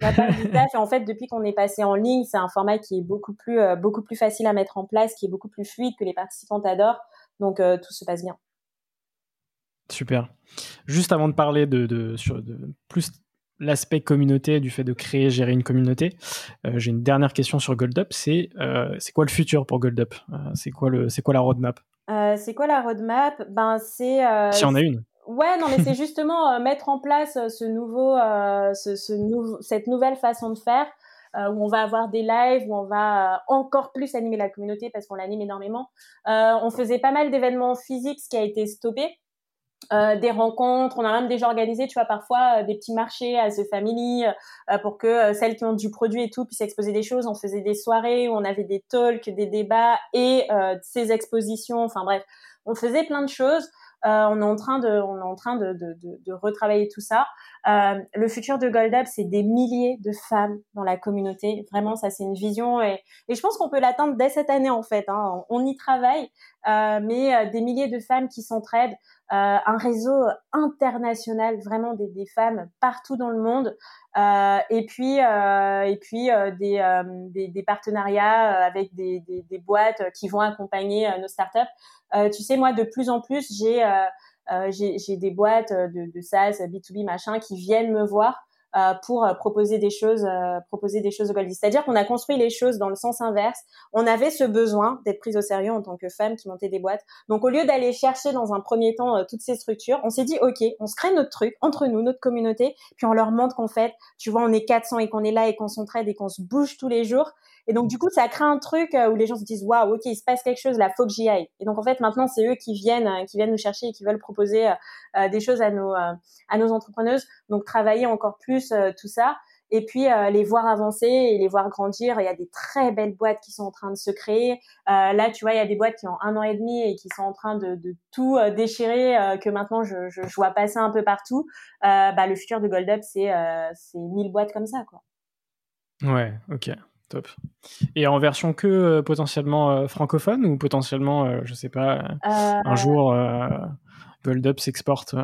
S2: ma part du taf. Et en fait, depuis qu'on est passé en ligne, c'est un format qui est beaucoup plus, beaucoup plus facile à mettre en place, qui est beaucoup plus fluide, que les participants adorent. Donc, tout se passe bien.
S1: Super. Juste avant de parler de, sur plus l'aspect communauté, du fait de créer, gérer une communauté, euh, j'ai une dernière question sur GoldUp. C'est euh, c'est quoi le futur pour GoldUp euh, C'est quoi, le, quoi la roadmap?
S2: C'est quoi la roadmap? Ben c'est.
S1: si on a une.
S2: Ouais, non, mais c'est justement mettre en place ce nouveau, ce, ce cette nouvelle façon de faire. où on va avoir des lives, où on va encore plus animer la communauté parce qu'on l'anime énormément. on faisait pas mal d'événements physiques, ce qui a été stoppé. Euh, des rencontres, on a même déjà organisé, tu vois, parfois euh, des petits marchés à The Family euh, pour que celles qui ont du produit et tout puissent exposer des choses. On faisait des soirées où on avait des talks, des débats et ces expositions. Enfin bref, on faisait plein de choses. on est en train de, on est en train de, de, de, de retravailler tout ça. le futur de Gold Up, c'est des milliers de femmes dans la communauté. Vraiment, ça c'est une vision et, et je pense qu'on peut l'atteindre dès cette année en fait. Hein. On y travaille, mais des milliers de femmes qui s'entraident. un réseau international, vraiment des, des, femmes partout dans le monde. et puis, et puis des, des, des, partenariats avec des, des, boîtes qui vont accompagner nos startups. tu sais, moi, de plus en plus, j'ai j'ai des boîtes de, de SaaS, B2B, machin, qui viennent me voir euh, pour euh, proposer des choses, euh, proposer des choses au Goldie. C'est-à-dire qu'on a construit les choses dans le sens inverse. On avait ce besoin d'être prise au sérieux en tant que femme qui montait des boîtes. Donc au lieu d'aller chercher dans un premier temps toutes ces structures, on s'est dit ok, on se crée notre truc entre nous, notre communauté, puis on leur montre qu'en fait, tu vois, on est 400 et qu'on est là et qu'on s'entraide et qu'on se bouge tous les jours. Et donc, du coup, ça crée un truc où les gens se disent, waouh, ok, il se passe quelque chose, là, faut que j'y aille. Et donc, en fait, maintenant, c'est eux qui viennent, qui viennent nous chercher et qui veulent proposer des choses à nos, à nos entrepreneuses. Donc, travailler encore plus tout ça et puis les voir avancer et les voir grandir. Il y a des très belles boîtes qui sont en train de se créer. Euh, là, tu vois, il y a des boîtes qui ont un an et demi et qui sont en train de, de tout déchirer, euh, que maintenant je, je, je, vois passer un peu partout. Euh, bah, le futur de Gold Up, c'est c'est mille boîtes comme ça, quoi.
S1: Ouais, ok. Top. Et en version que euh, potentiellement euh, francophone ou potentiellement, euh, je sais pas, un jour Gold Up s'exporte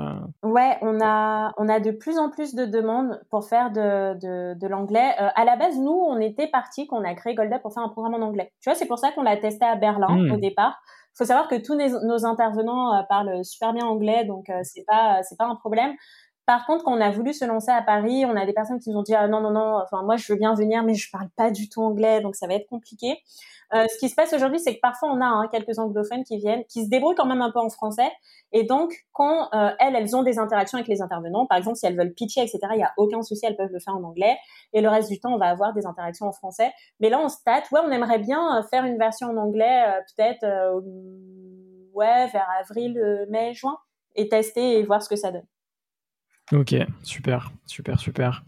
S2: Ouais, on a, on a de plus en plus de demandes pour faire de, de, de l'anglais. à la base, nous, on était parti, qu'on a créé Gold Up pour faire un programme en anglais. Tu vois, c'est pour ça qu'on l'a testé à Berlin hmm. au départ. Il faut savoir que tous nos, intervenants parlent super bien anglais, donc c'est pas, c'est pas un problème. Par contre, quand on a voulu se lancer à Paris, on a des personnes qui nous ont dit ah, non non non, enfin moi je veux bien venir, mais je parle pas du tout anglais, donc ça va être compliqué. Euh, ce qui se passe aujourd'hui, c'est que parfois on a hein, quelques anglophones qui viennent, qui se débrouillent quand même un peu en français, et donc quand euh, elles, elles ont des interactions avec les intervenants, par exemple si elles veulent pitcher, etc., il y a aucun souci, elles peuvent le faire en anglais, et le reste du temps on va avoir des interactions en français. Mais là on se tâte, ouais, on aimerait bien euh, faire une version en anglais, peut-être ouais vers avril, mai, juin, et tester et voir ce que ça donne.
S1: Ok, super, super, super.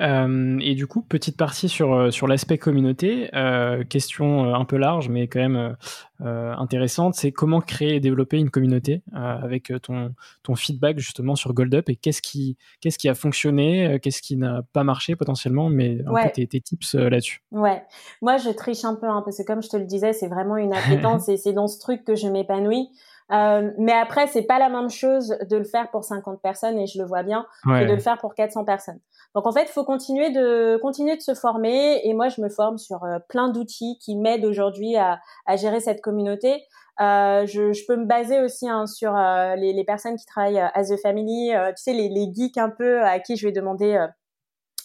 S1: Euh, et du coup, petite partie sur, euh, sur l'aspect communauté. Euh, question un peu large, mais quand même intéressante. C'est comment créer et développer une communauté avec ton, ton feedback justement sur Gold Up et qu'est-ce qui, qu'est-ce qui a fonctionné, qu'est-ce qui n'a pas marché potentiellement, mais un peu tes, tes, tips là-dessus.
S2: Ouais, moi je triche un peu hein, parce que comme je te le disais, c'est vraiment une appétence et c'est dans ce truc que je m'épanouis. Euh, mais après, c'est pas la même chose de le faire pour 50 personnes et je le vois bien que de le faire pour 400 personnes. Donc en fait, il faut continuer de continuer de se former et moi je me forme sur euh, plein d'outils qui m'aident aujourd'hui à, à, gérer cette communauté. Euh, je, je, peux me baser aussi hein, sur euh, les, les, personnes qui travaillent à The Family, tu sais les, les, geeks un peu à qui je vais demander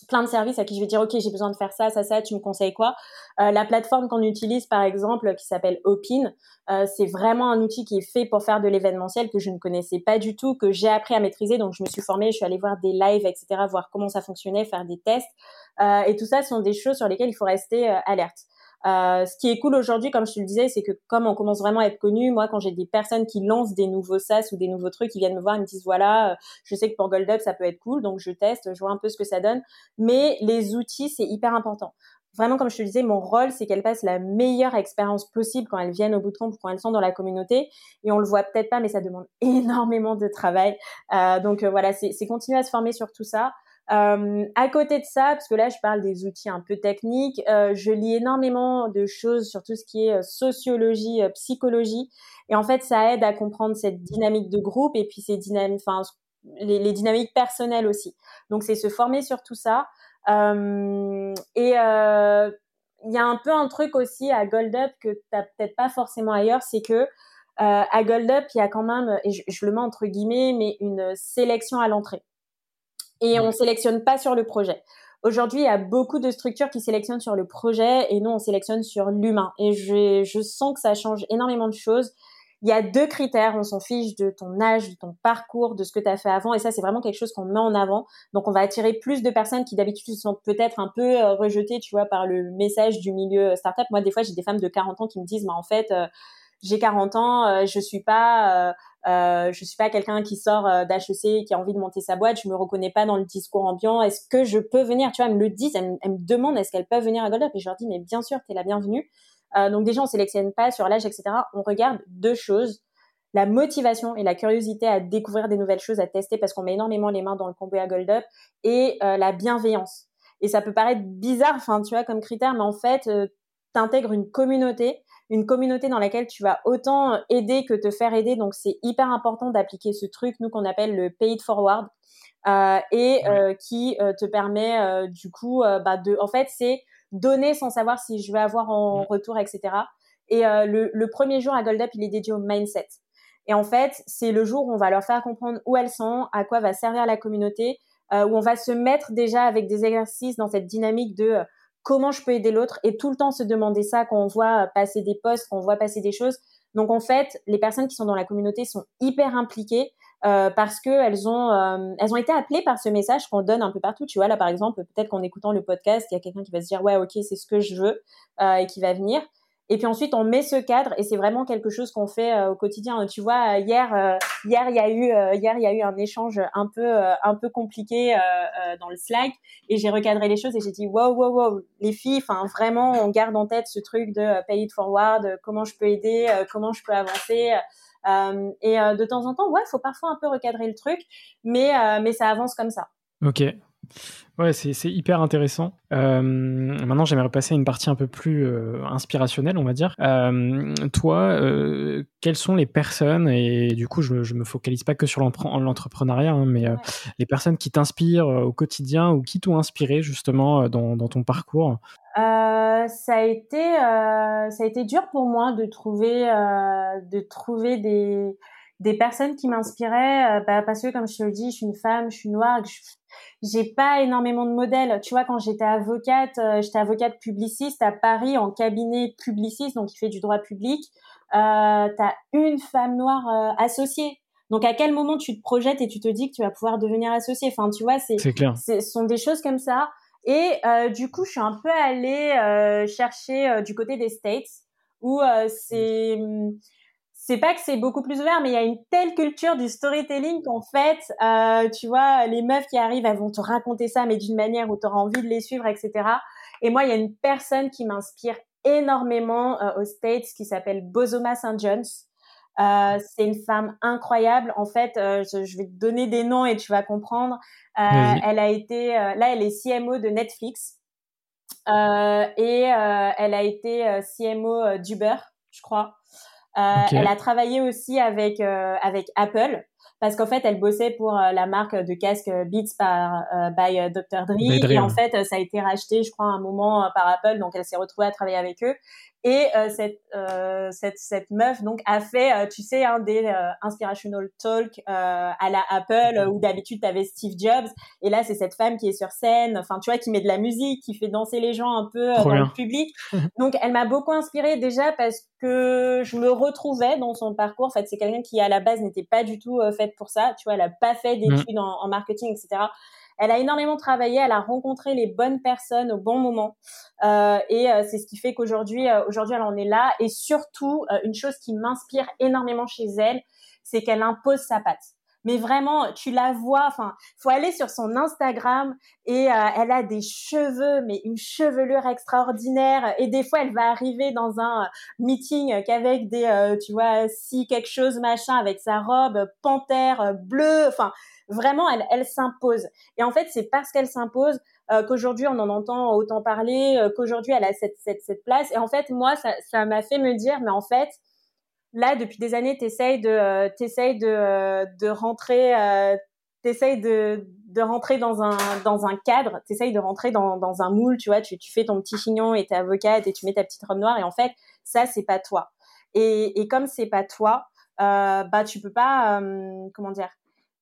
S2: plein de services à qui je vais dire ok j'ai besoin de faire ça ça ça tu me conseilles quoi? Euh, la plateforme qu'on utilise par exemple qui s'appelle Opin euh, c'est vraiment un outil qui est fait pour faire de l'événementiel que je ne connaissais pas du tout que j'ai appris à maîtriser. Donc je me suis formée je suis allée voir des lives etc voir comment ça fonctionnait faire des tests. Euh, et tout ça sont des choses sur lesquelles il faut rester euh, alerte euh, ce qui est cool aujourd'hui, comme je te le disais, c'est que comme on commence vraiment à être connu, moi, quand j'ai des personnes qui lancent des nouveaux SaaS ou des nouveaux trucs, ils viennent me voir, ils me disent voilà, euh, je sais que pour Gold Up ça peut être cool, donc je teste, je vois un peu ce que ça donne. Mais les outils, c'est hyper important. Vraiment, comme je te le disais, mon rôle, c'est qu'elles passent la meilleure expérience possible quand elles viennent au bootcamp ou quand elles sont dans la communauté. Et on le voit peut-être pas, mais ça demande énormément de travail. Euh, donc euh, voilà, c'est continuer à se former sur tout ça. Euh, à côté de ça, parce que là je parle des outils un peu techniques, euh, je lis énormément de choses sur tout ce qui est euh, sociologie, euh, psychologie, et en fait ça aide à comprendre cette dynamique de groupe et puis ces dynamiques, enfin les, dynamiques personnelles aussi. Donc c'est se former sur tout ça. Euh, et il y a un peu un truc aussi à Gold Up que t'as peut-être pas forcément ailleurs, c'est que à Gold Up il y a quand même, et je, je le mets entre guillemets, mais une sélection à l'entrée et on sélectionne pas sur le projet. Aujourd'hui, il y a beaucoup de structures qui sélectionnent sur le projet et nous, on sélectionne sur l'humain. Et je, je sens que ça change énormément de choses. Il y a deux critères, on s'en fiche de ton âge, de ton parcours, de ce que tu as fait avant, et ça c'est vraiment quelque chose qu'on met en avant. Donc on va attirer plus de personnes qui d'habitude sont peut-être un peu euh, rejetées, tu vois, par le message du milieu startup. Moi des fois j'ai des femmes de 40 ans qui me disent, mais en fait, euh, j'ai 40 ans, euh, je suis pas, euh, euh, je suis pas quelqu'un qui sort d'HEC qui a envie de monter sa boîte, je me reconnais pas dans le discours ambiant. Est-ce que je peux venir? Tu vois, elles me le disent, elles, me demandent est-ce qu'elles peuvent venir à Gold et je leur dis mais bien sûr, tu es la bienvenue. donc déjà, on sélectionne pas sur l'âge, etc. On regarde deux choses la motivation et la curiosité à découvrir des nouvelles choses, à tester parce qu'on met énormément les mains dans le combo à Gold Up et la bienveillance. Et ça peut paraître bizarre, enfin tu vois, comme critère, mais en fait, tu intègres une communauté une communauté dans laquelle tu vas autant aider que te faire aider. Donc c'est hyper important d'appliquer ce truc, nous qu'on appelle le paid forward, euh, et euh, qui euh, te permet du coup, bah, de, en fait, c'est donner sans savoir si je vais avoir en retour, etc. Et le, le, premier jour à Gold Up, il est dédié au mindset. Et en fait, c'est le jour où on va leur faire comprendre où elles sont, à quoi va servir la communauté, où on va se mettre déjà avec des exercices dans cette dynamique de comment je peux aider l'autre et tout le temps se demander ça quand on voit passer des posts, quand on voit passer des choses. Donc en fait, les personnes qui sont dans la communauté sont hyper impliquées euh, parce que elles ont euh, elles ont été appelées par ce message qu'on donne un peu partout. Tu vois là par exemple, peut-être qu'en écoutant le podcast, il y a quelqu'un qui va se dire ouais ok c'est ce que je veux euh, et qui va venir. Et puis ensuite, on met ce cadre et c'est vraiment quelque chose qu'on fait euh, au quotidien. Tu vois, hier, euh, hier il y a eu, euh, hier il y a eu un échange un peu, un peu compliqué dans le Slack et j'ai recadré les choses et j'ai dit wow, wow, wow, les filles, enfin vraiment, on garde en tête ce truc de pay it forward, comment je peux aider, comment je peux avancer. et de temps en temps, ouais, faut parfois un peu recadrer le truc, mais mais ça avance comme ça.
S1: Ok, Ouais, c'est hyper intéressant. Euh, maintenant, j'aimerais passer à une partie un peu plus euh, inspirationnelle, on va dire. Euh, toi, quelles sont les personnes, et du coup, je, ne me focalise pas que sur l'entrepreneuriat, hein, mais les personnes qui t'inspirent au quotidien ou qui t'ont inspiré justement dans, dans ton parcours?
S2: Ça a été ça a été dur pour moi de trouver de trouver des des personnes qui m'inspiraient bah, parce que comme je te le dis je suis une femme je suis noire je, j'ai pas énormément de modèles. Tu vois, quand j'étais avocate, euh, j'étais avocate publiciste à Paris en cabinet publiciste, donc il fait du droit public. Euh, t'as une femme noire euh, associée. Donc à quel moment tu te projettes et tu te dis que tu vas pouvoir devenir associée? Enfin, tu vois, c'est, ce sont des choses comme ça. Et euh, du coup, je suis un peu allée chercher du côté des States où c'est c'est pas que c'est beaucoup plus ouvert, mais il y a une telle culture du storytelling qu'en fait, euh, tu vois, les meufs qui arrivent, elles vont te raconter ça, mais d'une manière où tu auras envie de les suivre, etc. Et moi, il y a une personne qui m'inspire énormément euh, aux States qui s'appelle Bozoma St. John's. Euh, c'est une femme incroyable. En fait, euh, je, je, vais te donner des noms et tu vas comprendre. Euh, elle a été, là, elle est CMO de Netflix et elle a été CMO d'Uber, je crois. Euh, elle a travaillé aussi avec euh, avec Apple parce qu'en fait, elle bossait pour euh, la marque de casque Beats par by Dr Dre. Et en fait, ça a été racheté, je crois, à un moment par Apple, donc elle s'est retrouvée à travailler avec eux. Et euh, cette, euh, cette, cette meuf donc a fait, euh, tu sais, un des inspirational talk à la Apple où d'habitude tu avais Steve Jobs et là c'est cette femme qui est sur scène, enfin tu vois, qui met de la musique, qui fait danser les gens un peu dans le public. donc elle m'a beaucoup inspirée déjà parce que je me retrouvais dans son parcours. En fait, c'est quelqu'un qui à la base n'était pas du tout faite pour ça. Tu vois, elle a pas fait mm. d'études en, en marketing, etc. Elle a énormément travaillé, elle a rencontré les bonnes personnes au bon moment, euh, et euh, c'est ce qui fait qu'aujourd'hui, euh, aujourd'hui, elle en est là. Et surtout, une chose qui m'inspire énormément chez elle, c'est qu'elle impose sa patte. Mais vraiment tu la vois enfin faut aller sur son Instagram et elle a des cheveux mais une chevelure extraordinaire. Et des fois elle va arriver dans un meeting qu'avec des tu vois si quelque chose machin avec sa robe panthère bleue enfin Vraiment, elle, elle s'impose. Et en fait, c'est parce qu'elle s'impose euh, qu'aujourd'hui on en entend autant parler, euh, qu'aujourd'hui elle a cette, cette, cette place. Et en fait, moi, ça, m'a fait me dire, mais en fait, là, depuis des années, t'essayes de, euh, t'essayes de, euh, de rentrer, euh, t'essayes de, de rentrer dans un, dans un cadre, t'essayes de rentrer dans, dans un moule, tu vois, tu, tu fais ton petit chignon et t'es avocate et tu mets ta petite robe noire. Et en fait, ça, c'est pas toi. Et, et comme c'est pas toi, euh, bah tu peux pas, comment dire,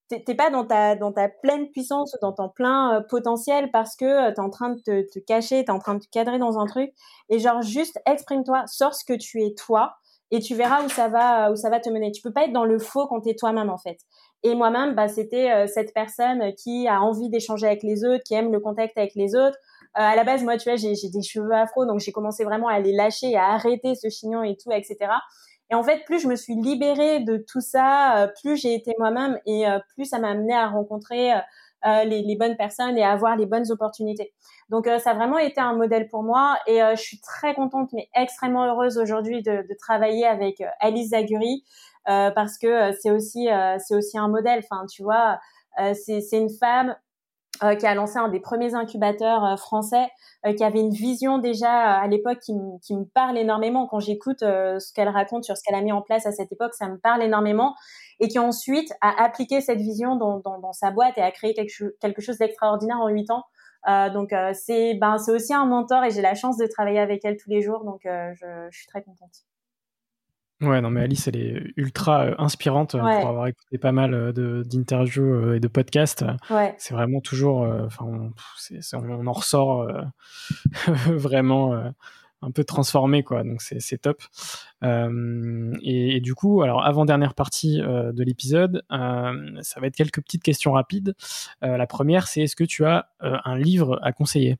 S2: t'es pas dans ta dans ta pleine puissance dans ton plein euh, potentiel parce que euh, t'es en train de te, te cacher t'es en train de te cadrer dans un truc. Et genre juste exprime-toi sors ce que tu es toi et tu verras où ça va où ça va te mener. Tu peux pas être dans le faux quand t'es toi-même en fait. Et moi-même bah c'était euh, cette personne qui a envie d'échanger avec les autres qui aime le contact avec les autres. À la base moi tu vois j'ai des cheveux afro donc j'ai commencé vraiment à les lâcher à arrêter ce chignon et tout etc et en fait, plus je me suis libérée de tout ça, euh, plus j'ai été moi-même et euh, plus ça m'a amené à rencontrer euh, les, les, bonnes personnes et à avoir les bonnes opportunités. Donc ça a vraiment été un modèle pour moi et je suis très contente mais extrêmement heureuse aujourd'hui de, de, travailler avec Alice Zaguri parce que c'est aussi c'est aussi un modèle. Enfin, tu vois, c'est une femme euh, qui a lancé un des premiers incubateurs euh, français, euh, qui avait une vision déjà à l'époque qui, qui, me parle énormément. Quand j'écoute ce qu'elle raconte sur ce qu'elle a mis en place à cette époque, ça me parle énormément. Et qui ensuite a appliqué cette vision dans, dans, dans sa boîte et a créé quelque, quelque chose d'extraordinaire en huit ans. donc c'est ben c'est aussi un mentor et j'ai la chance de travailler avec elle tous les jours. Donc je, je suis très contente.
S1: Ouais, non, mais Alice, elle est ultra euh, inspirante euh, pour avoir écouté pas mal euh, d'interviews et de podcasts.
S2: Ouais.
S1: C'est vraiment toujours, enfin, on, on, en ressort vraiment un peu transformé, quoi. Donc c'est top. Et, et, du coup, alors avant dernière partie de l'épisode, ça va être quelques petites questions rapides. la première, c'est est-ce que tu as un livre à conseiller?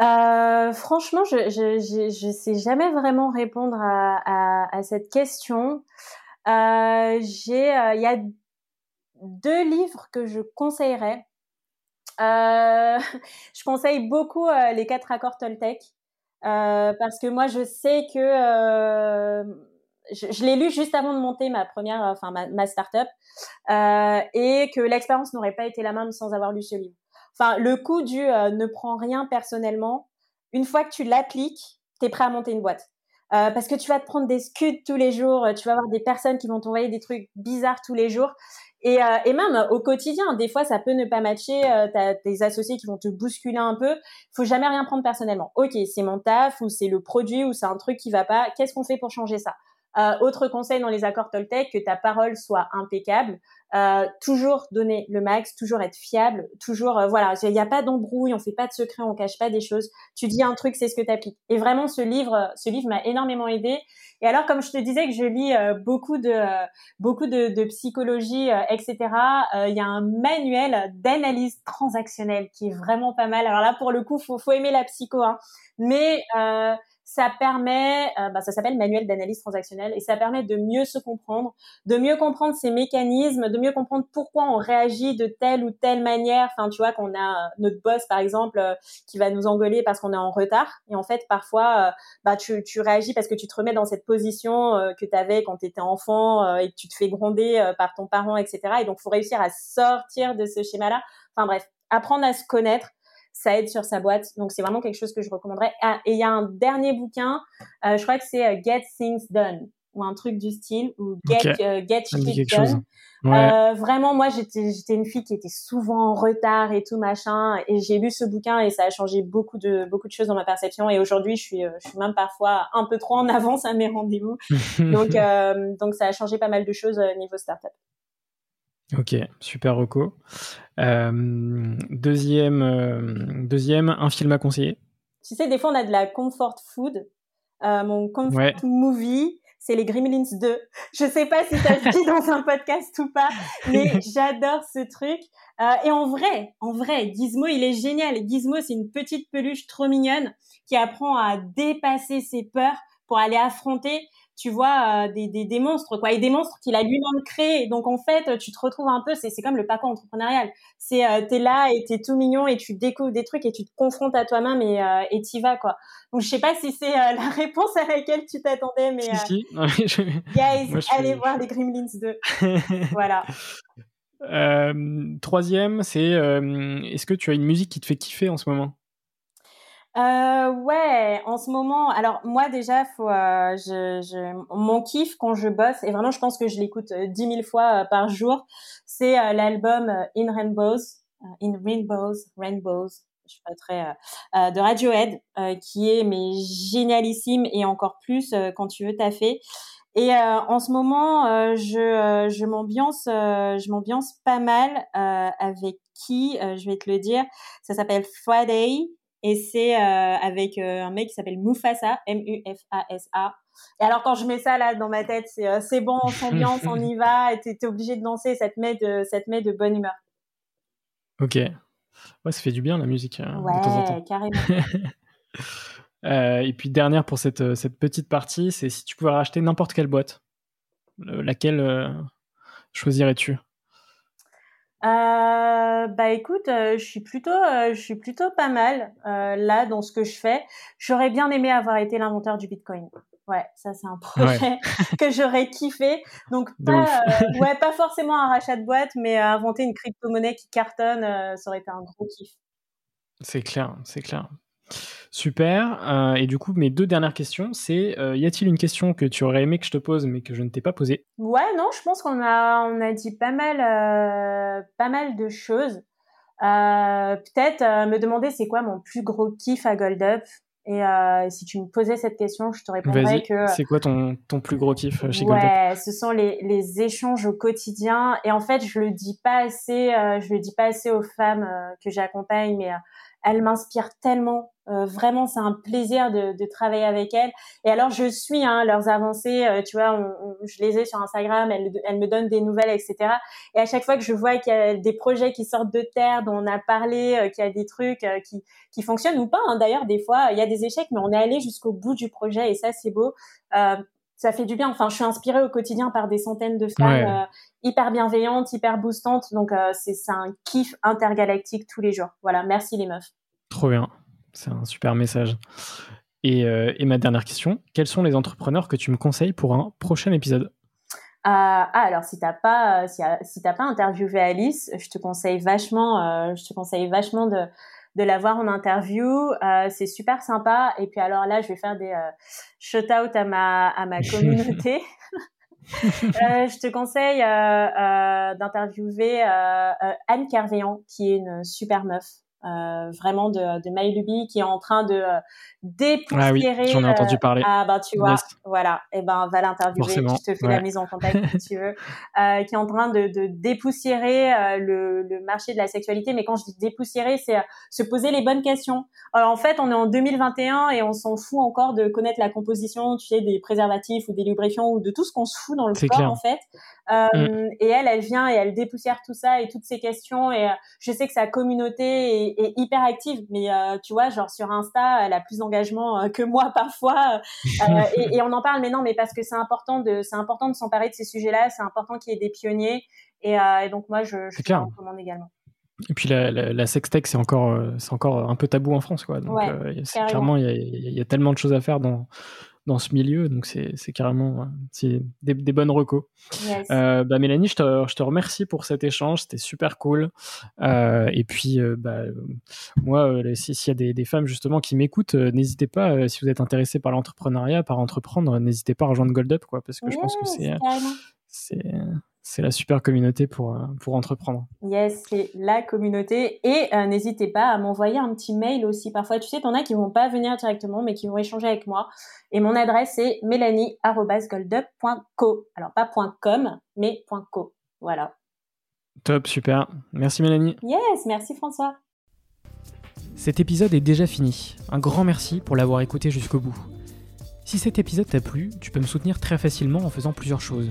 S2: Euh, franchement, je, je, sais jamais vraiment répondre à, cette question. Euh, euh, il y a deux livres que je conseillerais. Je conseille beaucoup les quatre accords Toltec parce que moi, je sais que je, l'ai lu juste avant de monter ma première, enfin ma, ma start-up, et que l'expérience n'aurait pas été la même sans avoir lu ce livre. Enfin, le coup du euh, ne prends rien personnellement, une fois que tu l'appliques, tu es prêt à monter une boîte. Euh, parce que tu vas te prendre des scuds tous les jours, tu vas avoir des personnes qui vont t'envoyer des trucs bizarres tous les jours. Et, euh, et, même au quotidien, des fois, ça peut ne pas matcher. Euh, t'as des associés qui vont te bousculer un peu. Faut jamais rien prendre personnellement. Ok, c'est mon taf ou c'est le produit ou c'est un truc qui va pas. Qu'est-ce qu'on fait pour changer ça? Euh, autre conseil dans les accords Toltec, que ta parole soit impeccable. Euh, toujours donner le max, toujours être fiable, toujours euh, voilà, il n'y a pas d'embrouille, on fait pas de secret, on cache pas des choses. Tu dis un truc, c'est ce que tu appliques. Et vraiment, ce livre, ce livre m'a énormément aidé. Et alors, comme je te disais que je lis beaucoup de beaucoup de, de psychologie, etc. Il y a un manuel d'analyse transactionnelle qui est vraiment pas mal. Alors là, pour le coup, faut faut aimer la psycho, hein. mais ça permet, euh, bah, ça s'appelle manuel d'analyse transactionnelle, et ça permet de mieux se comprendre, de mieux comprendre ces mécanismes, de mieux comprendre pourquoi on réagit de telle ou telle manière. Enfin, tu vois, qu'on a euh, notre boss, par exemple, euh, qui va nous engueuler parce qu'on est en retard. Et en fait, parfois, bah, tu, tu réagis parce que tu te remets dans cette position que tu avais quand tu étais enfant et que tu te fais gronder par ton parent, etc. Et donc, faut réussir à sortir de ce schéma-là. Enfin bref, apprendre à se connaître, ça aide sur sa boîte. Donc c'est vraiment quelque chose que je recommanderais. Ah, et il y a un dernier bouquin, euh, je crois que c'est euh, Get Things Done ou un truc du style ou Get euh, Get Shit Done. Euh, vraiment, moi j'étais j'étais une fille qui était souvent en retard et tout machin. Et j'ai lu ce bouquin et ça a changé beaucoup de beaucoup de choses dans ma perception. Et aujourd'hui, je suis je suis même parfois un peu trop en avance à mes rendez-vous. donc donc ça a changé pas mal de choses niveau startup.
S1: Ok, super reco. Euh, deuxième, euh, deuxième, un film à conseiller.
S2: Tu sais, des fois on a de la comfort food. Euh, mon comfort movie, c'est les Gremlins 2. Je sais pas si ça se dit dans un podcast ou pas, mais j'adore ce truc. et en vrai, en vrai, Gizmo, il est génial. Gizmo, c'est une petite peluche trop mignonne qui apprend à dépasser ses peurs pour aller affronter tu vois euh, des, des, des, monstres quoi et des monstres qu'il a lui-même créés. Donc en fait tu te retrouves un peu c'est c'est comme le papa entrepreneurial. C'est euh, t'es là et t'es tout mignon et tu découvres des trucs et tu te confrontes à toi-même et euh, et t'y vas quoi. Donc je sais pas si c'est euh, la réponse à laquelle tu t'attendais mais
S1: si,
S2: si. guys allez voir les Gremlins 2 voilà.
S1: Troisième c'est est-ce que tu as une musique qui te fait kiffer en ce moment?
S2: Euh, ouais, en ce moment, alors moi déjà, faut, euh, je, je, mon kiff quand je bosse, et vraiment je pense que je l'écoute euh, dix mille fois euh, par jour, c'est euh, l'album In Rainbows, In Rainbows, Rainbows, je suis pas très, de Radiohead, qui est mais génialissime et encore plus quand tu veux taffer. Et en ce moment, je, je m'ambiance, je m'ambiance pas mal avec qui, je vais te le dire, ça s'appelle Friday et c'est euh, avec euh, un mec qui s'appelle Mufasa, M-U-F-A-S-A. Et alors quand je mets ça là dans ma tête, c'est euh, c'est bon, on s'ambiance, on y va, et t'es obligé de danser, ça te met de ça te met de bonne humeur.
S1: Ok, ouais, ça fait du bien la musique hein,
S2: ouais,
S1: de temps en temps.
S2: carrément.
S1: euh, et puis dernière pour cette cette petite partie, c'est si tu pouvais racheter n'importe quelle boîte, laquelle choisirais-tu?
S2: Euh, bah écoute, euh, je suis plutôt, euh, je suis plutôt pas mal euh, là dans ce que je fais. J'aurais bien aimé avoir été l'inventeur du Bitcoin. Ouais, ça c'est un projet que j'aurais kiffé. Donc pas, ouais, pas forcément un rachat de boîte, mais inventer une crypto-monnaie qui cartonne, ça aurait été un gros kiff.
S1: C'est clair, c'est clair. Super. et du coup, mes deux dernières questions, c'est y a-t-il une question que tu aurais aimé que je te pose mais que je ne t'ai pas posée?
S2: Ouais, non, je pense qu'on a on a dit pas mal pas mal de choses. Peut-être me demander c'est quoi mon plus gros kiff à Gold Up. Et si tu me posais cette question, je te répondrais que.
S1: C'est quoi ton, ton plus gros kiff chez
S2: ouais,
S1: Gold Up?
S2: Ce sont les, les échanges au quotidien. Et en fait, je le dis pas assez, je le dis pas assez aux femmes que j'accompagne, mais elles m'inspirent tellement euh, vraiment, c'est un plaisir de, de, travailler avec elles. Et alors, je suis hein, leurs avancées. Euh, tu vois, je les ai sur Instagram. Elles, elles, me donnent des nouvelles, etc. Et à chaque fois que je vois qu'il y a des projets qui sortent de terre, dont on a parlé, euh, qu'il y a des trucs qui, qui fonctionnent ou pas. Hein. D'ailleurs, des fois, il y a des échecs, mais on est allé jusqu'au bout du projet et ça, c'est beau. Ça fait du bien. Enfin, je suis inspirée au quotidien par des centaines de femmes hyper bienveillantes, hyper boostantes. Donc, c'est un kiff intergalactique tous les jours. Voilà, merci les meufs.
S1: Trop bien. C'est un super message. Euh, et, ma dernière question, quels sont les entrepreneurs que tu me conseilles pour un prochain épisode?
S2: Euh, ah, alors si t'as pas si, si t'as pas interviewé Alice, je te conseille vachement euh, je te conseille vachement de de la voir en interview. c'est super sympa. Et puis alors là, je vais faire des shout out à ma à ma communauté. je te conseille d'interviewer Anne Carveillant, qui est une super meuf. Euh, vraiment de, de Maïlubi qui est en train de euh, dépoussiérer. Ah
S1: oui, j'en ai entendu euh, parler.
S2: ah ben tu vois, voilà. Et eh ben va l'interviewer. Je te fais la mise en contact si tu veux. Euh, qui est en train de, de dépoussiérer euh, le, le, marché de la sexualité. Mais quand je dis dépoussiérer, c'est se poser les bonnes questions. Alors en fait, on est en 2021 et on s'en fout encore de connaître la composition, tu sais, des préservatifs ou des lubrifiants ou de tout ce qu'on se fout dans le corps en fait. Euh, mm. Et elle, elle vient et elle dépoussière tout ça et toutes ces questions. Et euh, je sais que sa communauté est, est hyper active, mais euh, tu vois, genre sur Insta, elle a plus d'engagement que moi parfois. et, et, on en parle, mais non, mais parce que c'est important de, c'est important de s'emparer de ces sujets-là. C'est important qu'il y ait des pionniers. Et, et donc moi, je, je recommande également.
S1: Et puis la, la, la sextech, c'est encore, c'est encore un peu tabou en France, quoi. Donc, clairement, il y a, y a, tellement de choses à faire dans, dans ce milieu. Donc, c'est carrément c'est des, des, bonnes recos. Euh, bah, Mélanie, je te, je te, remercie pour cet échange. C'était super cool. Euh, et puis, euh, bah, moi, s'il y a des, des, femmes justement qui m'écoutent, n'hésitez pas, si vous êtes intéressé par l'entrepreneuriat, par entreprendre, n'hésitez pas à rejoindre Gold Up, quoi, parce que je pense que c'est c'est c'est la super communauté pour, euh, pour entreprendre.
S2: Yes, c'est la communauté. Et euh, n'hésitez pas à m'envoyer un petit mail aussi. Parfois, tu sais, t'en as qui vont pas venir directement, mais qui vont échanger avec moi. Et mon adresse est mélanie.goldup.co. Alors, pas .com, mais .co. Voilà.
S1: Top, super. Merci Mélanie.
S2: Yes, merci François.
S1: Cet épisode est déjà fini. Un grand merci pour l'avoir écouté jusqu'au bout. Si cet épisode t'a plu, tu peux me soutenir très facilement en faisant plusieurs choses